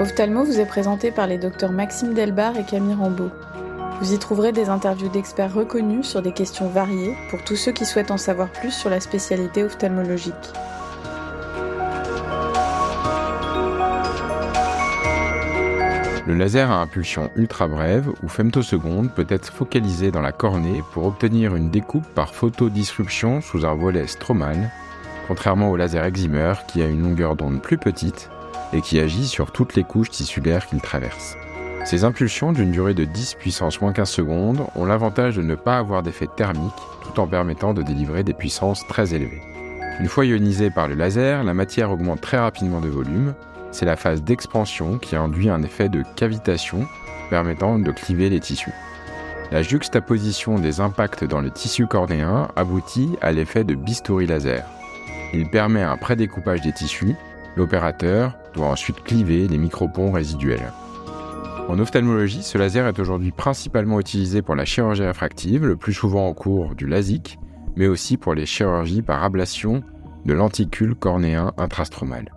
Ophthalmo vous est présenté par les docteurs Maxime Delbar et Camille Rambeau. Vous y trouverez des interviews d'experts reconnus sur des questions variées pour tous ceux qui souhaitent en savoir plus sur la spécialité ophtalmologique. Le laser à impulsion ultra brève ou femtoseconde peut être focalisé dans la cornée pour obtenir une découpe par photodisruption sous un volet stromal, contrairement au laser excimer qui a une longueur d'onde plus petite et qui agit sur toutes les couches tissulaires qu'il traverse. Ces impulsions d'une durée de 10 puissance moins 15 secondes ont l'avantage de ne pas avoir d'effet thermique tout en permettant de délivrer des puissances très élevées. Une fois ionisée par le laser, la matière augmente très rapidement de volume. C'est la phase d'expansion qui induit un effet de cavitation permettant de cliver les tissus. La juxtaposition des impacts dans le tissu cornéen aboutit à l'effet de bistouri laser. Il permet un prédécoupage des tissus. L'opérateur doit ensuite cliver les microponts résiduels. En ophtalmologie, ce laser est aujourd'hui principalement utilisé pour la chirurgie réfractive, le plus souvent au cours du LASIK, mais aussi pour les chirurgies par ablation de l'anticule cornéen intrastromal.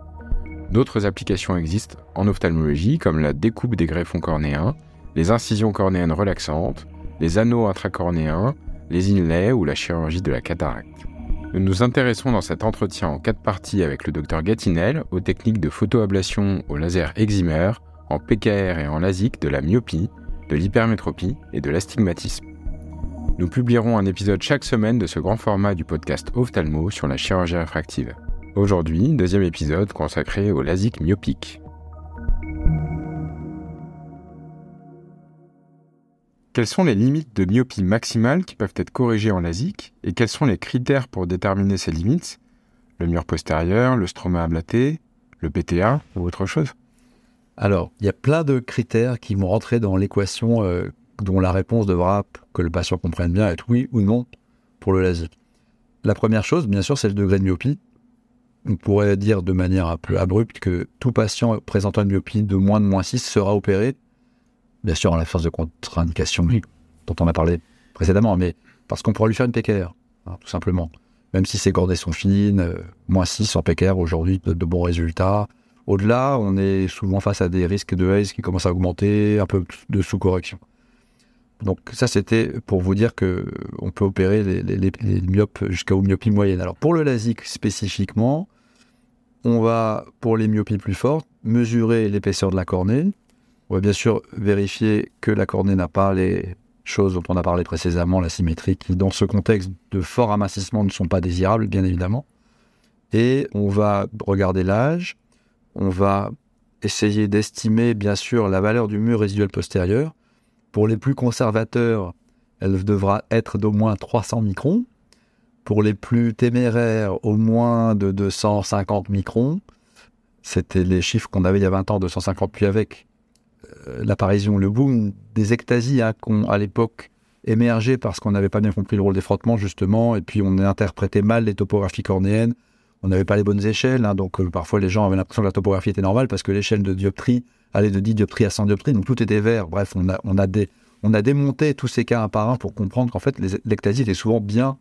D'autres applications existent en ophtalmologie, comme la découpe des greffons cornéens, les incisions cornéennes relaxantes, les anneaux intracornéens, les inlays ou la chirurgie de la cataracte. Nous nous intéressons dans cet entretien en quatre parties avec le Dr Gatinel aux techniques de photoablation au laser excimer, en PKR et en LASIK de la myopie, de l'hypermétropie et de l'astigmatisme. Nous publierons un épisode chaque semaine de ce grand format du podcast Ophthalmo sur la chirurgie réfractive. Aujourd'hui, deuxième épisode consacré au LASIK myopique. Quelles sont les limites de myopie maximale qui peuvent être corrigées en LASIK et quels sont les critères pour déterminer ces limites? Le mur postérieur, le stroma ablaté, le PTA ou autre chose? Alors, il y a plein de critères qui vont rentrer dans l'équation euh, dont la réponse devra, que le patient comprenne bien, être oui ou non pour le laser. La première chose, bien sûr, c'est le degré de myopie. On pourrait dire de manière un peu abrupte que tout patient présentant une myopie de moins de moins 6 sera opéré, bien sûr en la phase de contre-indication dont on a parlé précédemment, mais parce qu'on pourra lui faire une PKR, hein, tout simplement. Même si ses cordées sont fines, moins 6 en PKR aujourd'hui, de bons résultats. Au-delà, on est souvent face à des risques de haze qui commencent à augmenter, un peu de sous-correction. Donc ça, c'était pour vous dire que on peut opérer les, myopes jusqu'à myopie moyenne. Alors pour le LASIK spécifiquement, on va, pour les myopies plus fortes, mesurer l'épaisseur de la cornée. On va bien sûr vérifier que la cornée n'a pas les choses dont on a parlé précédemment, la symétrie, qui dans ce contexte de fort amincissement ne sont pas désirables, bien évidemment. Et on va regarder l'âge, on va essayer d'estimer, bien sûr, la valeur du mur résiduel postérieur. Pour les plus conservateurs, elle devra être d'au moins 300 microns. Pour les plus téméraires, au moins de 250 microns. C'était les chiffres qu'on avait il y a 20 ans, 250, puis avec l'apparition, le boom des ectasies hein, qu'on, à l'époque, émergé parce qu'on n'avait pas bien compris le rôle des frottements, justement, et puis on a interprété mal les topographies cornéennes on n'avait pas les bonnes échelles, hein, donc euh, parfois les gens avaient l'impression que la topographie était normale parce que l'échelle de dioptrie allait de 10 dioptries à 100 dioptries, donc tout était vert. Bref, on a, on a, on a démonté tous ces cas un par un pour comprendre qu'en fait l'ectasie était souvent bien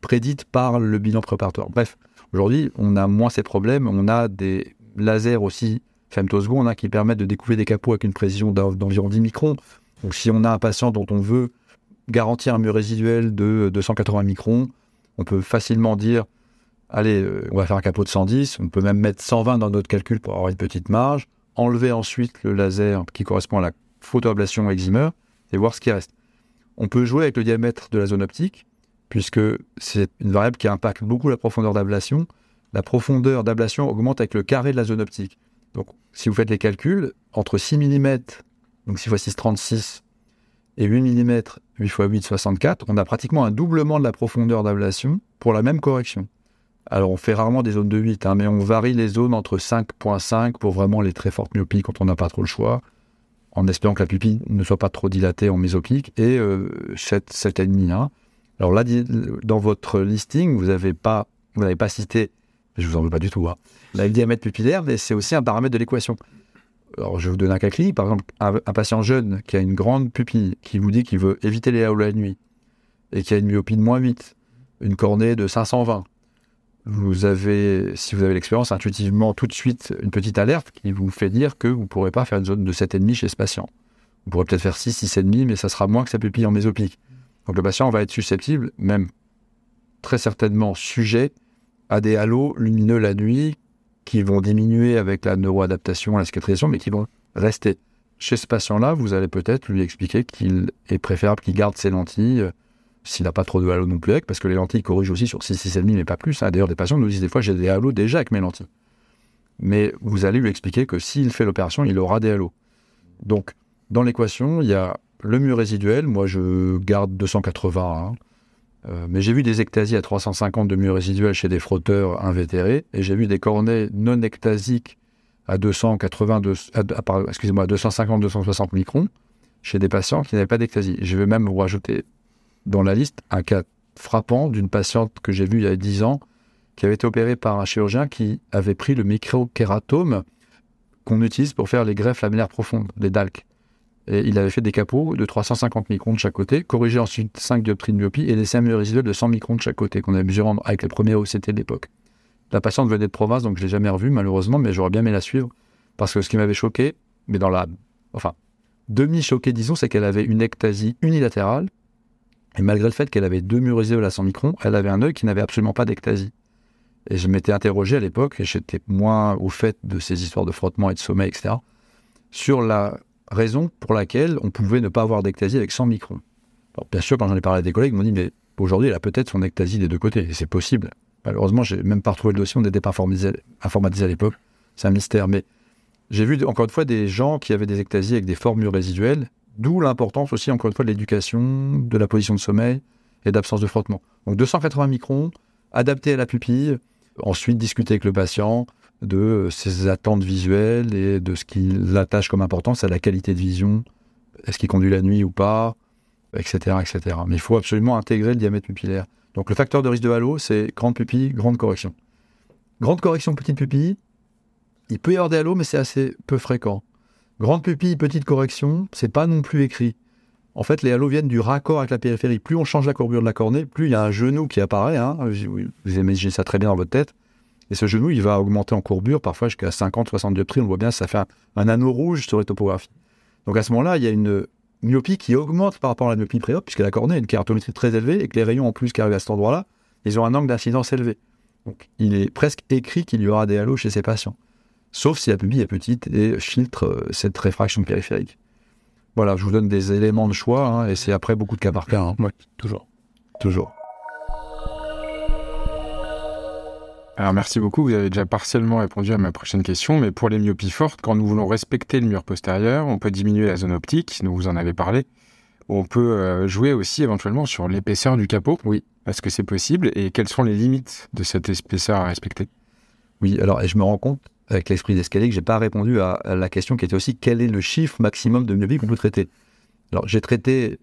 prédite par le bilan préparatoire. Bref, aujourd'hui, on a moins ces problèmes, on a des lasers aussi femtosecondes hein, qui permettent de découvrir des capots avec une précision d'environ 10 microns. Donc si on a un patient dont on veut garantir un mur résiduel de 280 microns, on peut facilement dire allez, euh, on va faire un capot de 110, on peut même mettre 120 dans notre calcul pour avoir une petite marge, enlever ensuite le laser qui correspond à la photoablation excimer et voir ce qui reste. On peut jouer avec le diamètre de la zone optique, puisque c'est une variable qui impacte beaucoup la profondeur d'ablation. La profondeur d'ablation augmente avec le carré de la zone optique. Donc, si vous faites les calculs, entre 6 mm, donc 6 x 6, 36, et 8 mm, 8 x 8, 64, on a pratiquement un doublement de la profondeur d'ablation pour la même correction. Alors, on fait rarement des zones de 8, hein, mais on varie les zones entre 5.5 pour vraiment les très fortes myopies quand on n'a pas trop le choix, en espérant que la pupille ne soit pas trop dilatée en mésopique, et euh, 7, 7,5. Hein. Alors là, dans votre listing, vous n'avez pas, vous n'avez pas cité, je vous en veux pas du tout, hein, le diamètre pupillaire, mais c'est aussi un paramètre de l'équation. Alors, je vous donner un cas clinique. Par exemple, un, patient jeune qui a une grande pupille, qui vous dit qu'il veut éviter les hauts la nuit, et qui a une myopie de moins 8, une cornée de 520, vous avez, si vous avez l'expérience, intuitivement tout de suite une petite alerte qui vous fait dire que vous ne pourrez pas faire une zone de 7,5 chez ce patient. Vous pourrez peut-être faire 6, 6,5, mais ça sera moins que sa pupille en mésopique. Donc le patient va être susceptible, même très certainement sujet, à des halos lumineux la nuit qui vont diminuer avec la neuroadaptation, la cicatrisation, mais qui vont rester. Chez ce patient-là, vous allez peut-être lui expliquer qu'il est préférable qu'il garde ses lentilles euh, s'il n'a pas trop de halo non plus avec, parce que les lentilles corrigent aussi sur 6, 6,5, mais pas plus. Hein. D'ailleurs, des patients nous disent des fois, j'ai des halos déjà avec mes lentilles. Mais vous allez lui expliquer que s'il fait l'opération, il aura des halos. Donc, dans l'équation, il y a le mur résiduel. Moi, je garde 280. Hein. Euh, mais j'ai vu des ectasies à 350 de mur résiduel chez des frotteurs invétérés, et j'ai vu des cornets non ectasiques à 280, excusez-moi, 250-260 microns chez des patients qui n'avaient pas d'ectasie. Je vais même vous rajouter dans la liste un cas frappant d'une patiente que j'ai vue il y a 10 ans qui avait été opérée par un chirurgien qui avait pris le microkératome qu'on utilise pour faire les greffes laminaires profondes, les DALC. Et il avait fait des capots de 350 microns de chaque côté, corrigé ensuite 5 dioptries de myopie et laissé un mur résiduel de 100 microns de chaque côté qu'on avait mesuré avec les premiers OCT de l'époque. La patiente venait de province, donc je l'ai jamais revue malheureusement, mais j'aurais bien aimé la suivre parce que ce qui m'avait choqué, mais dans la, enfin, demi-choqué disons, c'est qu'elle avait une ectasie unilatérale et malgré le fait qu'elle avait deux murs résiduels à 100 microns, elle avait un œil qui n'avait absolument pas d'ectasie. Et je m'étais interrogé à l'époque, et j'étais moins au fait de ces histoires de frottement et de sommeil, etc., sur la raison pour laquelle on pouvait ne pas avoir d'ectasie avec 100 microns. Alors, bien sûr, quand j'en ai parlé à des collègues, ils m'ont dit, mais aujourd'hui, elle a peut-être son ectasie des deux côtés, et c'est possible. Malheureusement, j'ai même pas retrouvé le dossier, on n'était pas informatisé à l'époque. C'est un mystère. Mais j'ai vu, encore une fois, des gens qui avaient des ectasies avec des formules résiduelles, d'où l'importance aussi, encore une fois, de l'éducation, de la position de sommeil et d'absence de frottement. Donc 280 microns, adapté à la pupille, ensuite discuter avec le patient, de ses attentes visuelles et de ce qu'il attache comme importance à la qualité de vision. Est-ce qu'il conduit la nuit ou pas, etc., etc. Mais il faut absolument intégrer le diamètre pupillaire. Donc le facteur de risque de halo, c'est grande pupille, grande correction. Grande correction, petite pupille, il peut y avoir des halos, mais c'est assez peu fréquent. Grande pupille, petite correction, c'est pas non plus écrit. En fait, les halos viennent du raccord avec la périphérie. Plus on change la courbure de la cornée, plus il y a un genou qui apparaît. Hein. Vous imaginez ça très bien dans votre tête. Et ce genou, il va augmenter en courbure, parfois jusqu'à 50, 60 dioptries. On voit bien, ça fait un, anneau rouge sur les topographies. Donc à ce moment-là, il y a une myopie qui augmente par rapport à la myopie préop, puisque la cornée a une kératométrie très élevée et que les rayons en plus qui arrivent à cet endroit-là, ils ont un angle d'incidence élevé. Donc il est presque écrit qu'il y aura des halos chez ces patients. Sauf si la pupille est petite et filtre euh, cette réfraction périphérique. Voilà, je vous donne des éléments de choix, hein, et c'est après beaucoup de cas par cas. Hein. Oui, toujours. Toujours. Alors merci beaucoup, vous avez déjà partiellement répondu à ma prochaine question, mais pour les myopies fortes, quand nous voulons respecter le mur postérieur, on peut diminuer la zone optique, nous vous en avez parlé. On peut euh, jouer aussi éventuellement sur l'épaisseur du capot. Oui. Est-ce que c'est possible? Et quelles sont les limites de cette épaisseur à respecter? Oui, alors et je me rends compte avec l'esprit d'escalier que j'ai pas répondu à, la question qui était aussi quel est le chiffre maximum de myopie qu'on peut traiter? Alors j'ai traité,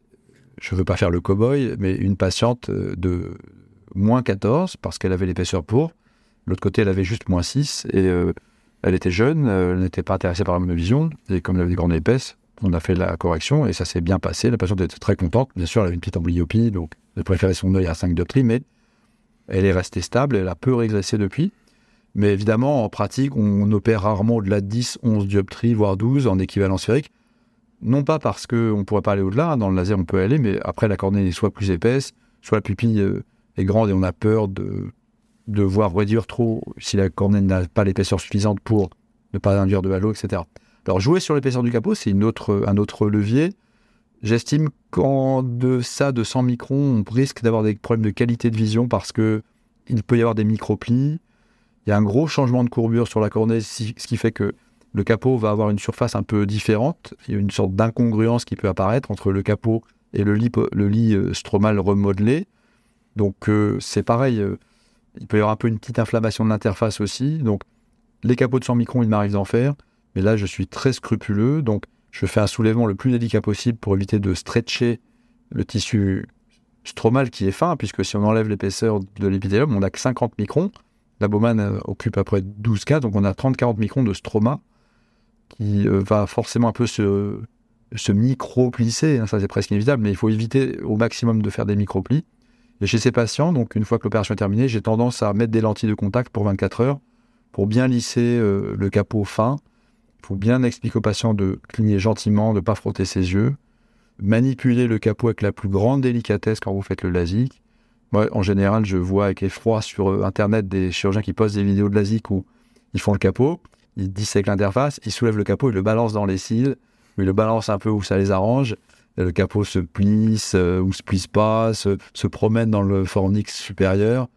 je veux pas faire le cow-boy, mais une patiente euh, de moins 14 parce qu'elle avait l'épaisseur pour L'autre côté, elle avait juste moins 6 et euh, elle était jeune, euh, elle n'était pas intéressée par la vision. Et comme elle avait des grandes épaisses, on a fait la correction et ça s'est bien passé. La patiente était très contente. Bien sûr, elle avait une petite amblyopie, donc elle préférait son œil à 5 dioptries, mais elle est restée stable. Elle a peu régressé depuis. Mais évidemment, en pratique, on opère rarement au-delà de 10, 11 dioptries, voire 12 en équivalent sphérique. Non pas parce qu'on ne pourrait pas aller au-delà, dans le laser on peut aller, mais après la cornée est soit plus épaisse, soit la pupille euh, est grande et on a peur de de voir réduire trop si la cornée n'a pas l'épaisseur suffisante pour ne pas induire de halo, etc. Alors jouer sur l'épaisseur du capot, c'est autre, un autre levier. J'estime qu'en deçà de 100 microns, on risque d'avoir des problèmes de qualité de vision parce que il peut y avoir des microplis. Il y a un gros changement de courbure sur la cornée, ce qui fait que le capot va avoir une surface un peu différente. Il y a une sorte d'incongruence qui peut apparaître entre le capot et le lit, le lit euh, stromal remodelé. Donc euh, c'est pareil. Euh, il peut y avoir un peu une petite inflammation de l'interface aussi. Donc, les capots de 100 microns, il m'arrive d'en faire. Mais là, je suis très scrupuleux. Donc, je fais un soulèvement le plus délicat possible pour éviter de stretcher le tissu stromal qui est fin, puisque si on enlève l'épaisseur de l'épithélium, on n'a que 50 microns. La Bowman euh, occupe à peu près 12 cas, donc on a 30-40 microns de stroma qui euh, va forcément un peu se, se micro-plisser. Hein, ça, c'est presque inévitable, mais il faut éviter au maximum de faire des micro-plis. Chez ces patients, donc une fois que l'opération est terminée, j'ai tendance à mettre des lentilles de contact pour 24 heures pour bien lisser euh, le capot fin. Il faut bien expliquer au patient de cligner gentiment, de ne pas frotter ses yeux. Manipuler le capot avec la plus grande délicatesse quand vous faites le LASIK. Moi, en général, je vois avec effroi sur euh, Internet des chirurgiens qui postent des vidéos de LASIK où ils font le capot, ils dissèquent l'interface, ils soulèvent le capot, ils le balancent dans les cils, ils le balancent un peu où ça les arrange. Le capot se plisse euh, ou se plisse pas, se, se promène dans le fornix supérieur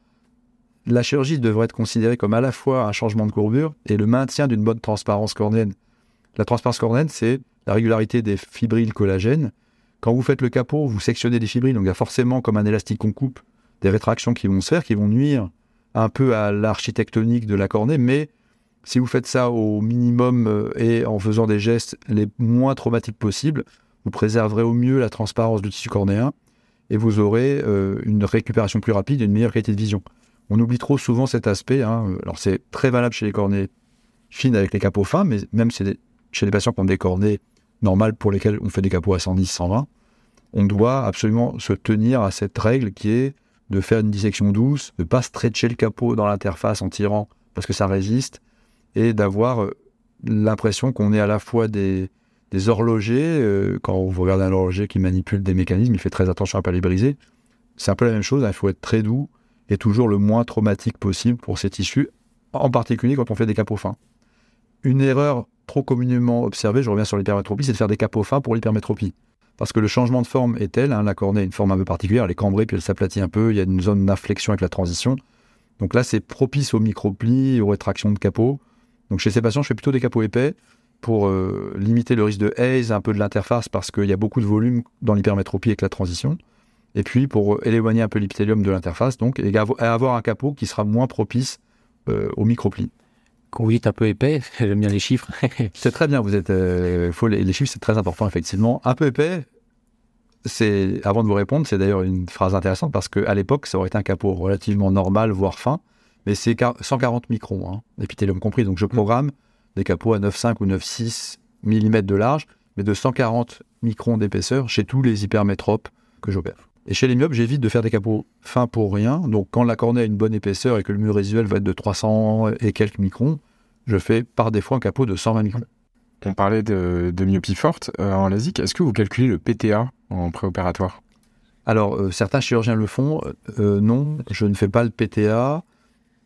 la chirurgie devrait être considérée comme à la fois un changement de courbure et le maintien d'une bonne transparence cornéenne. La transparence cornéenne, c'est la régularité des fibrilles collagènes. Quand vous faites le capot, vous sectionnez des fibrilles, donc il y a forcément, comme un élastique qu'on coupe, des rétractions qui vont se faire, qui vont nuire un peu à l'architectonique de la cornée, mais si vous faites ça au minimum euh, et en faisant des gestes les moins traumatiques possibles, vous préserverez au mieux la transparence du tissu cornéen et vous aurez euh, une récupération plus rapide et une meilleure qualité de vision. On oublie trop souvent cet aspect. Hein. Alors c'est très valable chez les cornées fines avec les capots fins, mais même chez les patients qui ont des cornées normales pour lesquelles on fait des capots à 110, 120, on doit absolument se tenir à cette règle qui est de faire une dissection douce, de ne pas stretcher le capot dans l'interface en tirant parce que ça résiste, et d'avoir euh, l'impression qu'on est à la fois des, horlogers. Euh, quand vous regardez un horloger qui manipule des mécanismes, il fait très attention à ne pas les briser. C'est un peu la même chose, hein. il faut être très doux, est toujours le moins traumatique possible pour ces tissus, en particulier quand on fait des capots fins. Une erreur trop communément observée, je reviens sur l'hypermétropie, c'est de faire des capots fins pour l'hypermétropie. Parce que le changement de forme est tel, hein, la cornée a une forme un peu particulière, elle est cambrée, puis elle s'aplatit un peu, il y a une zone d'inflexion avec la transition. Donc là, c'est propice aux microplis, aux rétractions de capot. Donc chez ces patients, je fais plutôt des capots épais pour euh, limiter le risque de haze, un peu de l'interface, parce qu'il y a beaucoup de volume dans l'hypermétropie avec la transition et puis pour éloigner un peu l'épithélium de l'interface, donc, et avoir un capot qui sera moins propice euh, au micropli. Quand vous dites un peu épais, j'aime bien les chiffres. c'est très bien, vous êtes, euh, faut les, chiffres c'est très important effectivement. Un peu épais, c'est avant de vous répondre, c'est d'ailleurs une phrase intéressante parce qu'à l'époque ça aurait été un capot relativement normal, voire fin, mais c'est 140 microns, hein, épithélium compris. Donc je programme des capots à 9,5 ou 9,6 mm de large, mais de 140 microns d'épaisseur chez tous les hypermétropes que j'opère. Et chez les myopes, j'évite de faire des capots fins pour rien. Donc quand la cornée a une bonne épaisseur et que le mur résiduel va être de 300 et quelques microns, je fais par défaut un capot de 120 microns. On parlait de, myopie forte euh, en LASIK. Est-ce que vous calculez le PTA en préopératoire? Alors, euh, certains chirurgiens le font. Euh, non, je ne fais pas le PTA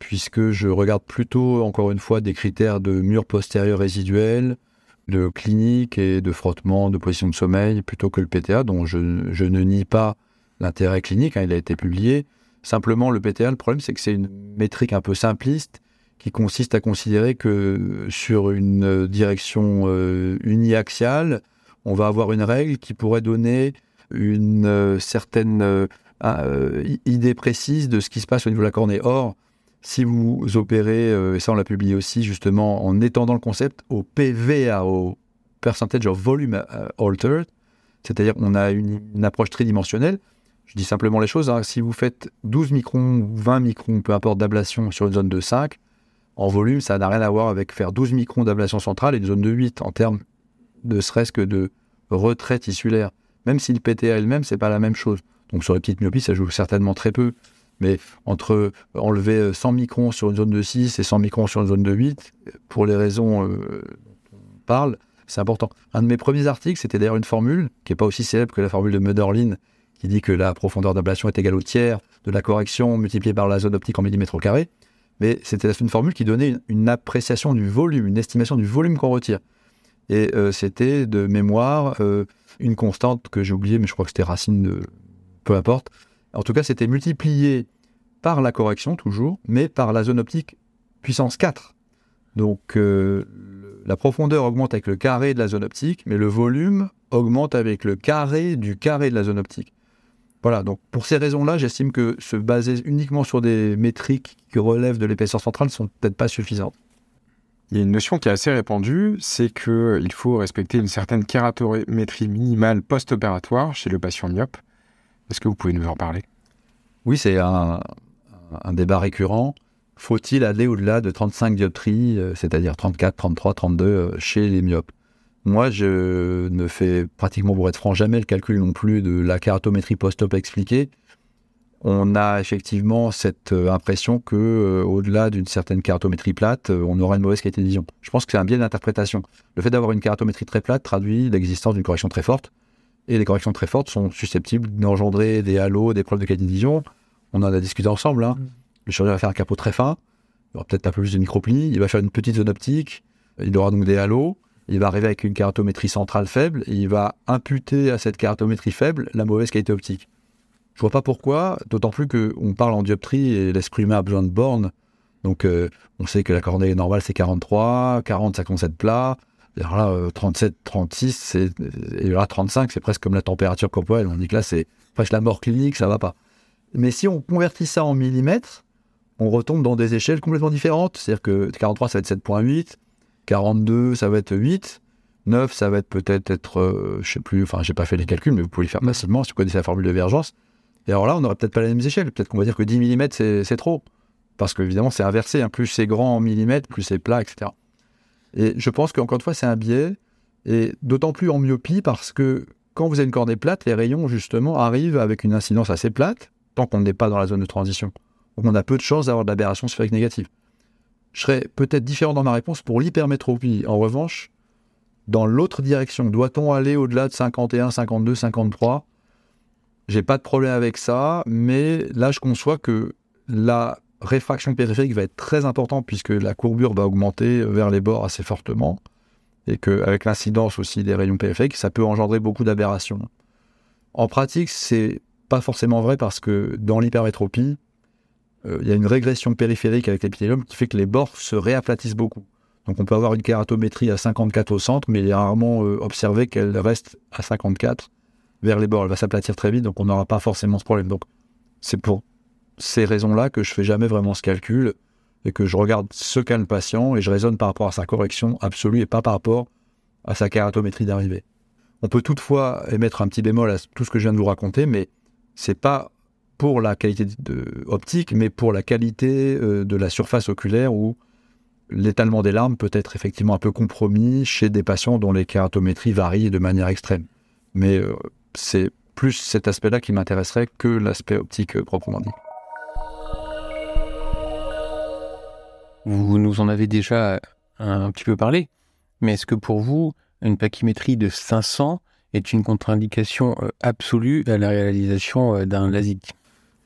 puisque je regarde plutôt, encore une fois, des critères de mur postérieur résiduel, de clinique et de frottement, de position de sommeil, plutôt que le PTA, dont je, ne nie pas l'intérêt clinique, hein, il a été publié. Simplement, le PTA, le problème, c'est que c'est une métrique un peu simpliste qui consiste à considérer que sur une direction euh, uniaxiale, on va avoir une règle qui pourrait donner une euh, certaine euh, idée précise de ce qui se passe au niveau de la cornée. Or, si vous opérez, et ça on l'a publié aussi justement en étendant le concept au PVA, au percentage of volume altered, c'est-à-dire on a une, approche tridimensionnelle, je dis simplement les choses. Hein. Si vous faites 12 microns ou 20 microns, peu importe, d'ablation sur une zone de 5, en volume, ça n'a rien à voir avec faire 12 microns d'ablation centrale et une zone de 8 en termes de serait-ce que de retrait tissulaire. Même si le PTA est le même, c'est pas la même chose. Donc sur les petites myopies, ça joue certainement très peu. Mais entre enlever 100 microns sur une zone de 6 et 100 microns sur une zone de 8, pour les raisons euh, dont on parle, c'est important. Un de mes premiers articles, c'était d'ailleurs une formule qui n'est pas aussi célèbre que la formule de Möderlin, qui dit que la profondeur d'ablation est égale au tiers de la correction multipliée par la zone optique en millimètres au carré. Mais c'était une formule qui donnait une, appréciation du volume, une estimation du volume qu'on retire. Et euh, c'était de mémoire euh, une constante que j'ai oubliée, mais je crois que c'était racine de... Peu importe. En tout cas, c'était multiplié par la correction, toujours, mais par la zone optique puissance 4. Donc euh, la profondeur augmente avec le carré de la zone optique, mais le volume augmente avec le carré du carré de la zone optique. Voilà, donc pour ces raisons-là, j'estime que se baser uniquement sur des métriques qui relèvent de l'épaisseur centrale ne sont peut-être pas suffisantes. Il y a une notion qui est assez répandue, c'est qu'il faut respecter une certaine kératométrie minimale post-opératoire chez le patient myope. Est-ce que vous pouvez nous en parler? Oui, c'est un, débat récurrent. Faut-il aller au-delà de 35 dioptries, euh, c'est-à-dire 34, 33, 32 chez les myopes? Moi, je ne fais pratiquement, pour être franc, jamais le calcul non plus de la kératométrie post-op expliquée. on a effectivement cette euh, impression que euh, au-delà d'une certaine kératométrie plate, on aura une mauvaise qualité de vision. Je pense que c'est un biais d'interprétation. Le fait d'avoir une kératométrie très plate traduit l'existence d'une correction très forte, et les corrections très fortes sont susceptibles d'engendrer des halos, des problèmes de qualité de vision. On en a discuté ensemble. Hein. Le chirurgien va faire un capot très fin, il aura peut-être un peu plus de microplie, il va faire une petite zone optique, il aura donc des halos, il va arriver avec une kératométrie centrale faible, et il va imputer à cette kératométrie faible la mauvaise qualité optique. Je vois pas pourquoi, d'autant plus qu'on parle en dioptrie et l'esprit humain a besoin de bornes. Donc, euh, on sait que la cornée normale, c'est 43, 40, ça plat. Alors là, 37, 36, et là, 35, c'est presque comme la température corporelle. On dit que là, c'est presque la mort clinique, ça va pas. Mais si on convertit ça en millimètres, on retombe dans des échelles complètement différentes. C'est-à-dire que 43, ça va être 7.8, 42, ça va être 8, 9, ça va être peut-être être, euh, je sais plus, enfin, j'ai pas fait les calculs, mais vous pouvez les faire facilement si vous connaissez la formule de Vergence. Et alors là, on n'aurait peut-être pas les mêmes échelles. Peut-être qu'on va dire que 10 mm, c'est trop. Parce que, évidemment, c'est inversé. Hein. Plus c'est grand en millimètres, plus c'est plat, etc. Et je pense qu'encore une fois, c'est un biais. Et d'autant plus en myopie parce que quand vous avez une cornée plate, les rayons, justement, arrivent avec une incidence assez plate, tant qu'on n'est pas dans la zone de transition. Donc on a peu de chances d'avoir de l'aberration sphérique négative. Je serais peut-être différent dans ma réponse pour l'hypermétropie. En revanche, dans l'autre direction, doit-on aller au-delà de 51, 52, 53 j'ai pas de problème avec ça, mais là, je conçois que la réfraction périphérique va être très importante puisque la courbure va augmenter vers les bords assez fortement et qu'avec l'incidence aussi des rayons périphériques, ça peut engendrer beaucoup d'aberrations. En pratique, c'est pas forcément vrai parce que dans l'hypermétropie, euh, il y a une régression périphérique avec l'épithélium qui fait que les bords se réaplatissent beaucoup. Donc on peut avoir une kératométrie à 54 au centre, mais il est rarement euh, observé qu'elle reste à 54 vers les bords. Elle va s'aplatir très vite, donc on n'aura pas forcément ce problème. Donc c'est pour ces raisons-là que je fais jamais vraiment ce calcul et que je regarde ce qu'a le patient et je raisonne par rapport à sa correction absolue et pas par rapport à sa kératométrie d'arrivée. On peut toutefois émettre un petit bémol à tout ce que je viens de vous raconter, mais c'est pas pour la qualité optique, mais pour la qualité euh, de la surface oculaire où l'étalement des larmes peut être effectivement un peu compromis chez des patients dont les kératométries varient de manière extrême. Mais euh, c'est plus cet aspect-là qui m'intéresserait que l'aspect optique euh, proprement dit. Vous nous en avez déjà un petit peu parlé, mais est-ce que pour vous, une pachymétrie de 500 est une contre-indication euh, absolue à la réalisation euh, d'un LASIK?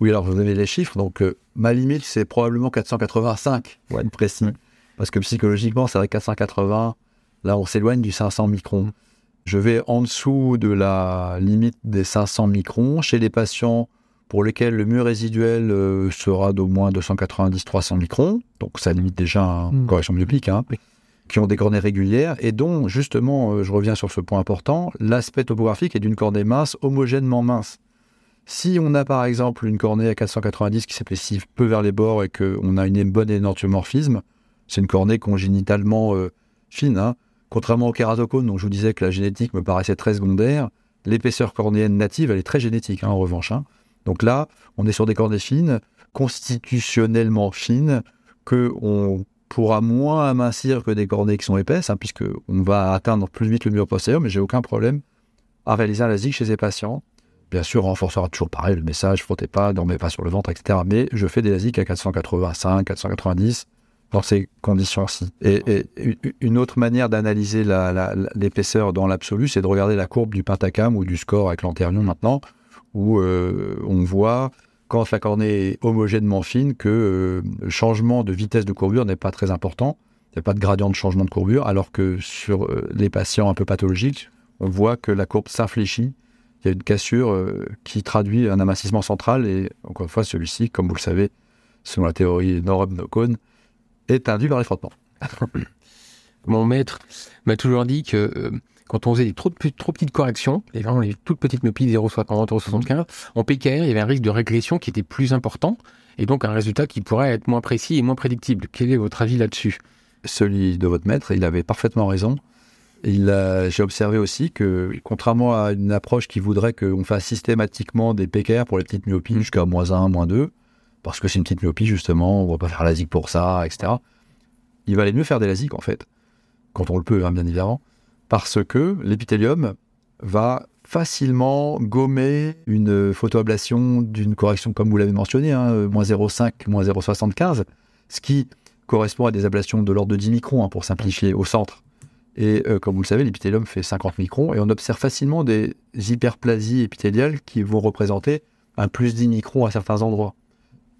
Oui, alors vous avez les chiffres, donc ma limite c'est probablement 485, pour être précis. Parce que psychologiquement, c'est vrai 480, là on s'éloigne du 500 microns. Je vais en dessous de la limite des 500 microns. Chez les patients pour lesquels le mur résiduel euh, sera d'au moins 290-300 microns, donc ça limite déjà une hmm. correction myopique, hein, qui ont des cornées régulières et dont, justement, euh, je reviens sur ce point important, l'aspect topographique est d'une cornée mince, homogènement mince. Si on a par exemple une cornée à 490 qui s'épaissit peu vers les bords et qu'on a une bonne énorthomorphisme, c'est une cornée congénitalement euh, fine, hein, Contrairement au kératocone, dont je vous disais que la génétique me paraissait très secondaire, l'épaisseur cornéenne native, elle est très génétique, hein, en revanche. Hein. Donc là, on est sur des cornées fines, constitutionnellement fines, que on pourra moins amincir que des cornées qui sont épaisses, hein, puisque on va atteindre plus vite le mur postérieur, mais j'ai aucun problème à réaliser un LASIK chez ces patients. Bien sûr, on renforcera toujours pareil le message, frottez pas, dormez pas sur le ventre, etc. Mais je fais des LASIK à 485, 490, dans ces conditions-ci. Et, une autre manière d'analyser l'épaisseur dans l'absolu, c'est de regarder la courbe du pentacam ou du score avec l'antérion maintenant, où euh, on voit quand la cornée est homogènement fine que euh, le changement de vitesse de courbure n'est pas très important. Il n'y a pas de gradient de changement de courbure, alors que sur euh, les patients un peu pathologiques, on voit que la courbe s'infléchit. Il y a une cassure qui traduit un amincissement central, et encore une fois, celui-ci, comme vous le savez, selon la théorie Norum-Nocone, est induit par les frottements. Mon maître m'a toujours dit que euh, quand on faisait des trop, trop petites corrections, les, vraiment les toutes petites myopies 0,50, 0,75, en PKR, il y avait un risque de régression qui était plus important et donc un résultat qui pourrait être moins précis et moins prédictible. Quel est votre avis là-dessus? Celui de votre maître, il avait parfaitement raison. J'ai observé aussi que, contrairement à une approche qui voudrait qu'on fasse systématiquement des PKR pour les petites myopies mmh. jusqu'à moins 1, moins 2, parce que c'est une petite myopie, justement, on va pas faire LASIK pour ça, etc. Il valait mieux faire des LASIK, en fait, quand on le peut, hein, bien évidemment, parce que l'épithélium va facilement gommer une photoablation d'une correction comme vous l'avez mentionné, hein, moins 0,5, moins 0,75, ce qui correspond à des ablations de l'ordre de 10 microns, hein, pour simplifier, au centre. Et euh, comme vous le savez, l'épithélium fait 50 microns et on observe facilement des hyperplasies épithéliales qui vont représenter un plus 10 microns à certains endroits.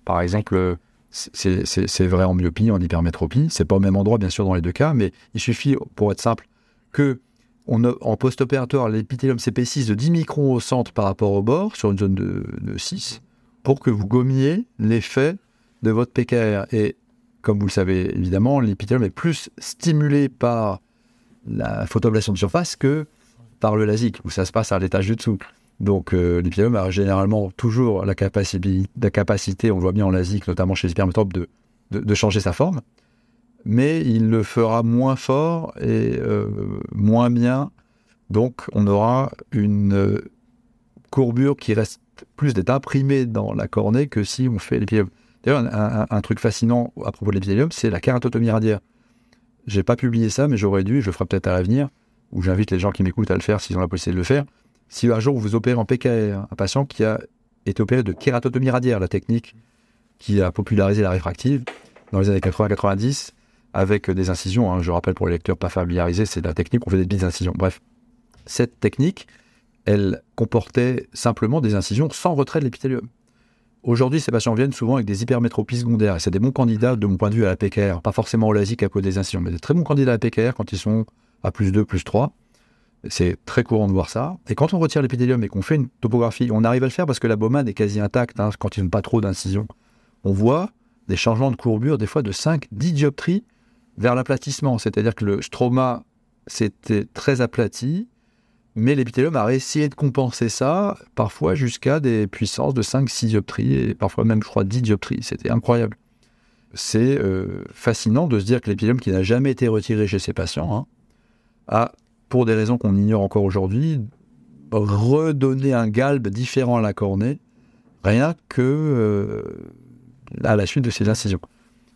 Par exemple, c'est vrai en myopie, en hypermétropie. C'est pas au même endroit, bien sûr, dans les deux cas, mais il suffit, pour être simple, que en post-opératoire, l'épithélium s'épaississe de 10 microns au centre par rapport au bord, sur une zone de, 6, pour que vous gommiez l'effet de votre PKR. Et comme vous le savez évidemment, l'épithélium est plus stimulé par la photoablation de surface que par le LASIK, où ça se passe à l'étage du dessous. Donc euh, l'épithélium a généralement toujours la capacité, on voit bien en LASIK, notamment chez les hypermétropes, de, de changer sa forme mais il le fera moins fort et euh, moins bien. Donc on aura une euh, courbure qui reste plus d'être imprimée dans la cornée que si on fait. D'ailleurs, un, truc fascinant à propos de l'épithélium, c'est la kératotomie radiaire. J'ai pas publié ça, mais j'aurais dû, je le ferai peut-être à l'avenir, ou j'invite les gens qui m'écoutent à le faire s'ils ont la possibilité de le faire. Si un jour vous opérez en PKR, un patient qui a été opéré de kératotomie radiaire, la technique qui a popularisé la réfractive dans les années 80-90, avec des incisions. Hein. Je rappelle pour les lecteurs pas familiarisés, c'est la technique, on fait des petites incisions. Bref, cette technique, elle comportait simplement des incisions sans retrait de l'épithélium. Aujourd'hui, ces patients viennent souvent avec des hypermétropies secondaires. Et c'est des bons candidats, de mon point de vue, à la PKR. Pas forcément au LASIK à cause des incisions, mais des très bons candidats à la PKR quand ils sont à plus 2, plus 3. C'est très courant de voir ça. Et quand on retire l'épithélium et qu'on fait une topographie, on arrive à le faire parce que la bomade est quasi intacte hein, quand ils n'ont pas trop d'incisions. On voit des changements de courbure, des fois de 5, 10 dioptries vers l'aplatissement. C'est-à-dire que le stroma s'était très aplati, mais l'épithélium a essayé de compenser ça, parfois jusqu'à des puissances de 5-6 dioptries, et parfois même, je crois, 10 dioptries. C'était incroyable. C'est euh, fascinant de se dire que l'épithélium, qui n'a jamais été retiré chez ces patients, hein, a, pour des raisons qu'on ignore encore aujourd'hui, redonné un galbe différent à la cornée, rien que euh, à la suite de ces incisions.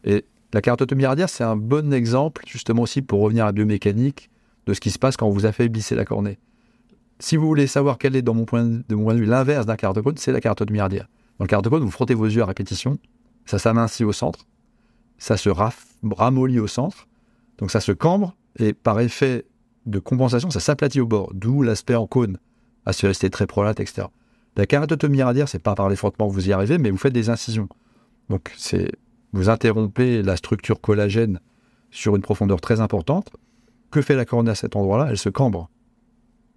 Et la cartotomie radiaire, c'est un bon exemple, justement aussi pour revenir à la biomécanique, de ce qui se passe quand vous affaiblissez la cornée. Si vous voulez savoir quel est, dans mon point de, vue, l'inverse d'un kératocone, c'est la cartotomie radiaire. Dans le kératocone, vous frottez vos yeux à répétition, ça s'amincit au centre, ça se ramollit au centre, donc ça se cambre, et par effet de compensation, ça s'aplatit au bord, d'où l'aspect en cône, à se rester très prolate, etc. La keratotomie radiaire, c'est pas par les frottements que vous y arrivez, mais vous faites des incisions. Donc c'est vous interrompez la structure collagène sur une profondeur très importante. Que fait la cornée à cet endroit-là? Elle se cambre.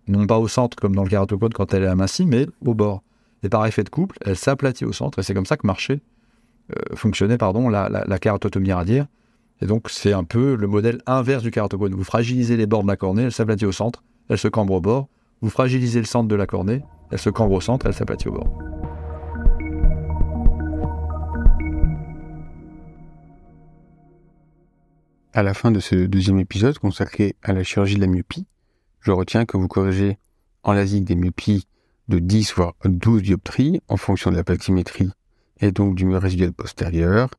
Non pas au centre comme dans le kératocone quand elle est amincie, mais au bord. Et par effet de couple, elle s'aplatit au centre et c'est comme ça que marchait, euh, fonctionnait pardon, la, la, radiaire. Et donc c'est un peu le modèle inverse du kératocone. Vous fragilisez les bords de la cornée, elle s'aplatit au centre, elle se cambre au bord. Vous fragilisez le centre de la cornée, elle se cambre au centre, elle s'aplatit au bord. À la fin de ce deuxième épisode consacré à la chirurgie de la myopie, je retiens que vous corrigez en LASIK des myopies de 10 voire 12 dioptries en fonction de la plaximétrie et donc du mur résiduel postérieur,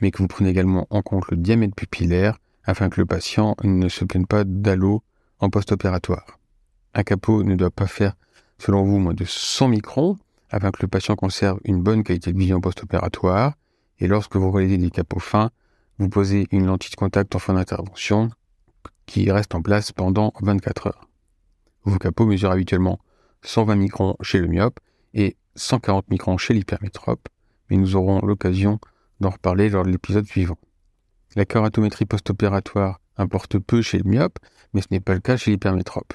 mais que vous prenez également en compte le diamètre pupillaire afin que le patient ne se plaigne pas d'allô en post-opératoire. Un capot ne doit pas faire, selon vous, moins de 100 microns afin que le patient conserve une bonne qualité de vision post-opératoire et lorsque vous réalisez des capots fins, vous posez une lentille de contact en fin d'intervention qui reste en place pendant 24 heures. Vos capots mesurent habituellement 120 microns chez le myope et 140 microns chez l'hypermétrope, mais nous aurons l'occasion d'en reparler lors de l'épisode suivant. La keratométrie post-opératoire importe peu chez le myope, mais ce n'est pas le cas chez l'hypermétrope.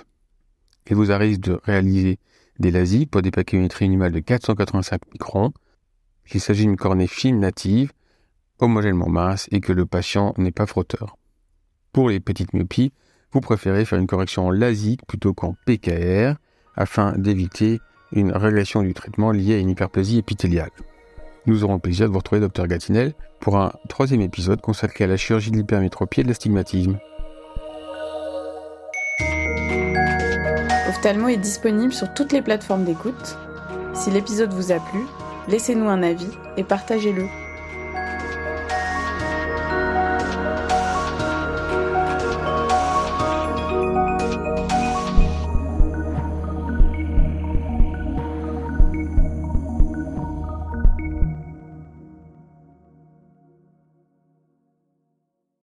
Il vous arrive de réaliser des LASIK pour des pachymétries minimales de 485 microns, qu'il s'agit d'une cornée fine native homogènement mince et que le patient n'est pas frotteur. Pour les petites myopies, vous préférez faire une correction en LASIK plutôt qu'en PKR afin d'éviter une régression du traitement lié à une hyperplasie épithéliale. Nous aurons plaisir de vous retrouver Dr Gatinel pour un troisième épisode consacré à la chirurgie de l'hypermétropie et de l'astigmatisme. Ophthalmo est disponible sur toutes les plateformes d'écoute. Si l'épisode vous a plu, laissez-nous un avis et partagez-le.